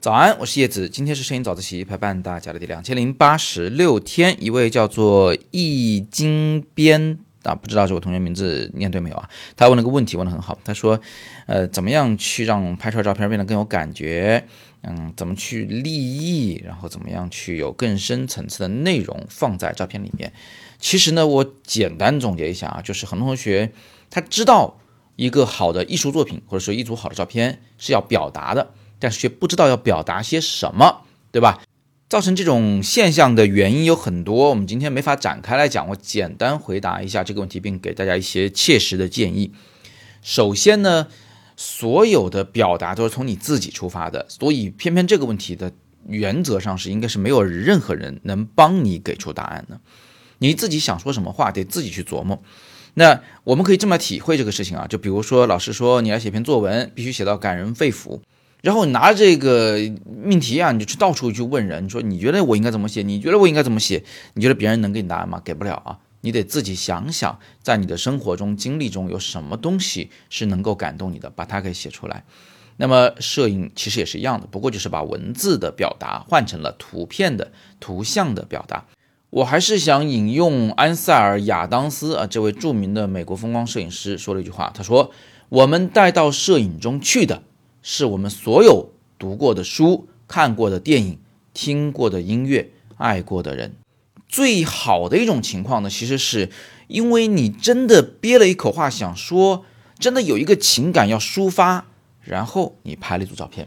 早安，我是叶子，今天是摄影早自习陪伴大家的第两千零八十六天。一位叫做易金边啊，不知道这位同学名字念对没有啊？他问了个问题，问的很好。他说，呃，怎么样去让拍出来照片变得更有感觉？嗯，怎么去立意？然后怎么样去有更深层次的内容放在照片里面？其实呢，我简单总结一下啊，就是很多同学他知道一个好的艺术作品或者说一组好的照片是要表达的。但是却不知道要表达些什么，对吧？造成这种现象的原因有很多，我们今天没法展开来讲。我简单回答一下这个问题，并给大家一些切实的建议。首先呢，所有的表达都是从你自己出发的，所以偏偏这个问题的原则上是应该是没有任何人能帮你给出答案的。你自己想说什么话，得自己去琢磨。那我们可以这么体会这个事情啊，就比如说老师说你要写篇作文，必须写到感人肺腑。然后拿这个命题啊，你就去到处去问人，说你觉得我应该怎么写？你觉得我应该怎么写？你觉得别人能给你答案吗？给不了啊！你得自己想想，在你的生活中、经历中有什么东西是能够感动你的，把它给写出来。那么摄影其实也是一样的，不过就是把文字的表达换成了图片的图像的表达。我还是想引用安塞尔·亚当斯啊这位著名的美国风光摄影师说了一句话，他说：“我们带到摄影中去的。”是我们所有读过的书、看过的电影、听过的音乐、爱过的人，最好的一种情况呢，其实是因为你真的憋了一口话想说，真的有一个情感要抒发，然后你拍了一组照片。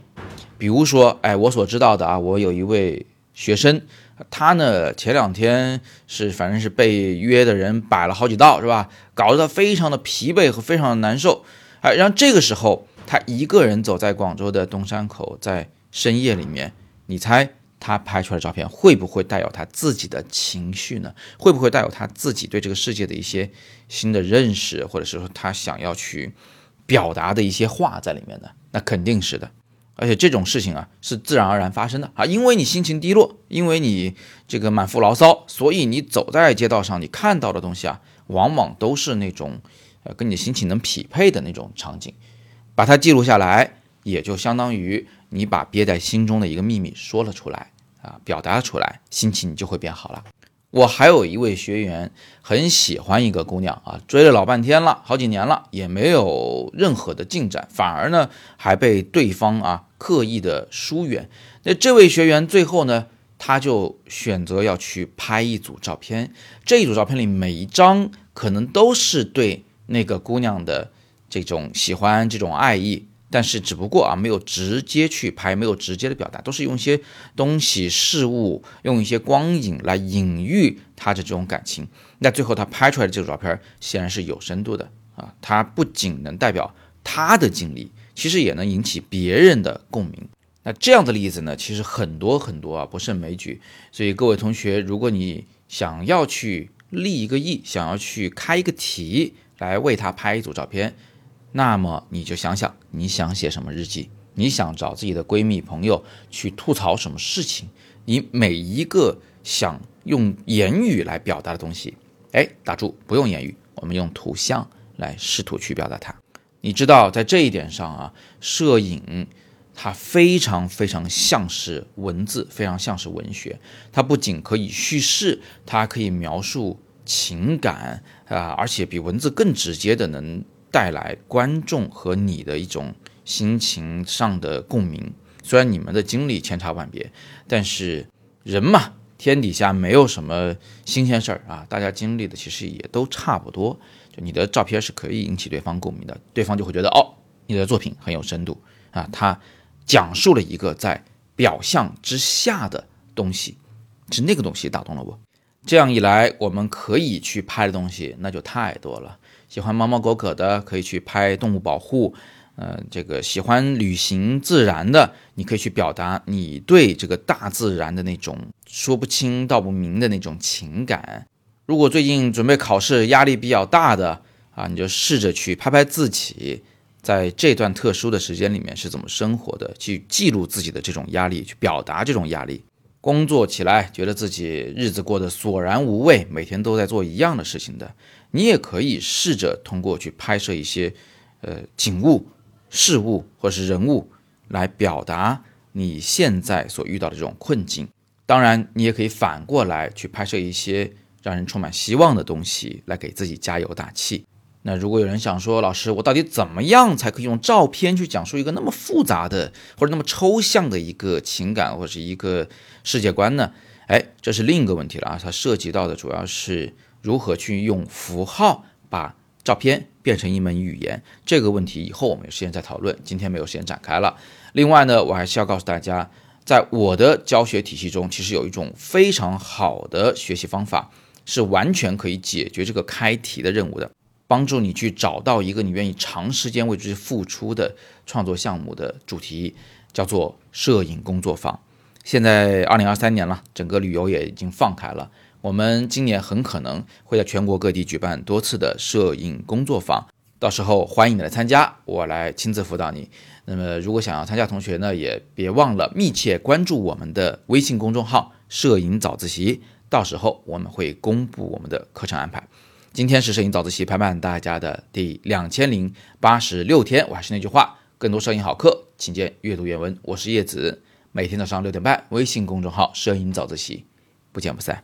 比如说，哎，我所知道的啊，我有一位学生，他呢前两天是反正是被约的人摆了好几道，是吧？搞得他非常的疲惫和非常的难受，哎，然后这个时候。他一个人走在广州的东山口，在深夜里面，你猜他拍出来的照片会不会带有他自己的情绪呢？会不会带有他自己对这个世界的一些新的认识，或者是说他想要去表达的一些话在里面呢？那肯定是的，而且这种事情啊是自然而然发生的啊，因为你心情低落，因为你这个满腹牢骚，所以你走在街道上，你看到的东西啊，往往都是那种呃跟你心情能匹配的那种场景。把它记录下来，也就相当于你把憋在心中的一个秘密说了出来啊，表达出来，心情就会变好了。我还有一位学员很喜欢一个姑娘啊，追了老半天了，好几年了，也没有任何的进展，反而呢还被对方啊刻意的疏远。那这位学员最后呢，他就选择要去拍一组照片，这一组照片里每一张可能都是对那个姑娘的。这种喜欢这种爱意，但是只不过啊，没有直接去拍，没有直接的表达，都是用一些东西、事物，用一些光影来隐喻他的这种感情。那最后他拍出来的这组照片，显然是有深度的啊！它不仅能代表他的经历，其实也能引起别人的共鸣。那这样的例子呢，其实很多很多啊，不胜枚举。所以各位同学，如果你想要去立一个意，想要去开一个题来为他拍一组照片。那么你就想想，你想写什么日记？你想找自己的闺蜜朋友去吐槽什么事情？你每一个想用言语来表达的东西，哎，打住，不用言语，我们用图像来试图去表达它。你知道，在这一点上啊，摄影它非常非常像是文字，非常像是文学。它不仅可以叙事，它可以描述情感啊，而且比文字更直接的能。带来观众和你的一种心情上的共鸣。虽然你们的经历千差万别，但是人嘛，天底下没有什么新鲜事儿啊，大家经历的其实也都差不多。你的照片是可以引起对方共鸣的，对方就会觉得哦，你的作品很有深度啊，他讲述了一个在表象之下的东西，是那个东西打动了我。这样一来，我们可以去拍的东西那就太多了。喜欢猫猫狗狗的，可以去拍动物保护；呃，这个喜欢旅行自然的，你可以去表达你对这个大自然的那种说不清道不明的那种情感。如果最近准备考试，压力比较大的啊，你就试着去拍拍自己在这段特殊的时间里面是怎么生活的，去记录自己的这种压力，去表达这种压力。工作起来觉得自己日子过得索然无味，每天都在做一样的事情的。你也可以试着通过去拍摄一些，呃，景物，事物或是人物来表达你现在所遇到的这种困境。当然，你也可以反过来去拍摄一些让人充满希望的东西，来给自己加油打气。那如果有人想说，老师，我到底怎么样才可以用照片去讲述一个那么复杂的或者那么抽象的一个情感或者是一个世界观呢？哎，这是另一个问题了啊！它涉及到的主要是如何去用符号把照片变成一门语言。这个问题以后我们有时间再讨论，今天没有时间展开了。另外呢，我还是要告诉大家，在我的教学体系中，其实有一种非常好的学习方法，是完全可以解决这个开题的任务的。帮助你去找到一个你愿意长时间为之付出的创作项目的主题，叫做摄影工作坊。现在二零二三年了，整个旅游也已经放开了，我们今年很可能会在全国各地举办多次的摄影工作坊，到时候欢迎你来参加，我来亲自辅导你。那么如果想要参加同学呢，也别忘了密切关注我们的微信公众号“摄影早自习”，到时候我们会公布我们的课程安排。今天是摄影早自习陪伴大家的第两千零八十六天，我还是那句话，更多摄影好课，请见阅读原文。我是叶子，每天早上六点半，微信公众号“摄影早自习”，不见不散。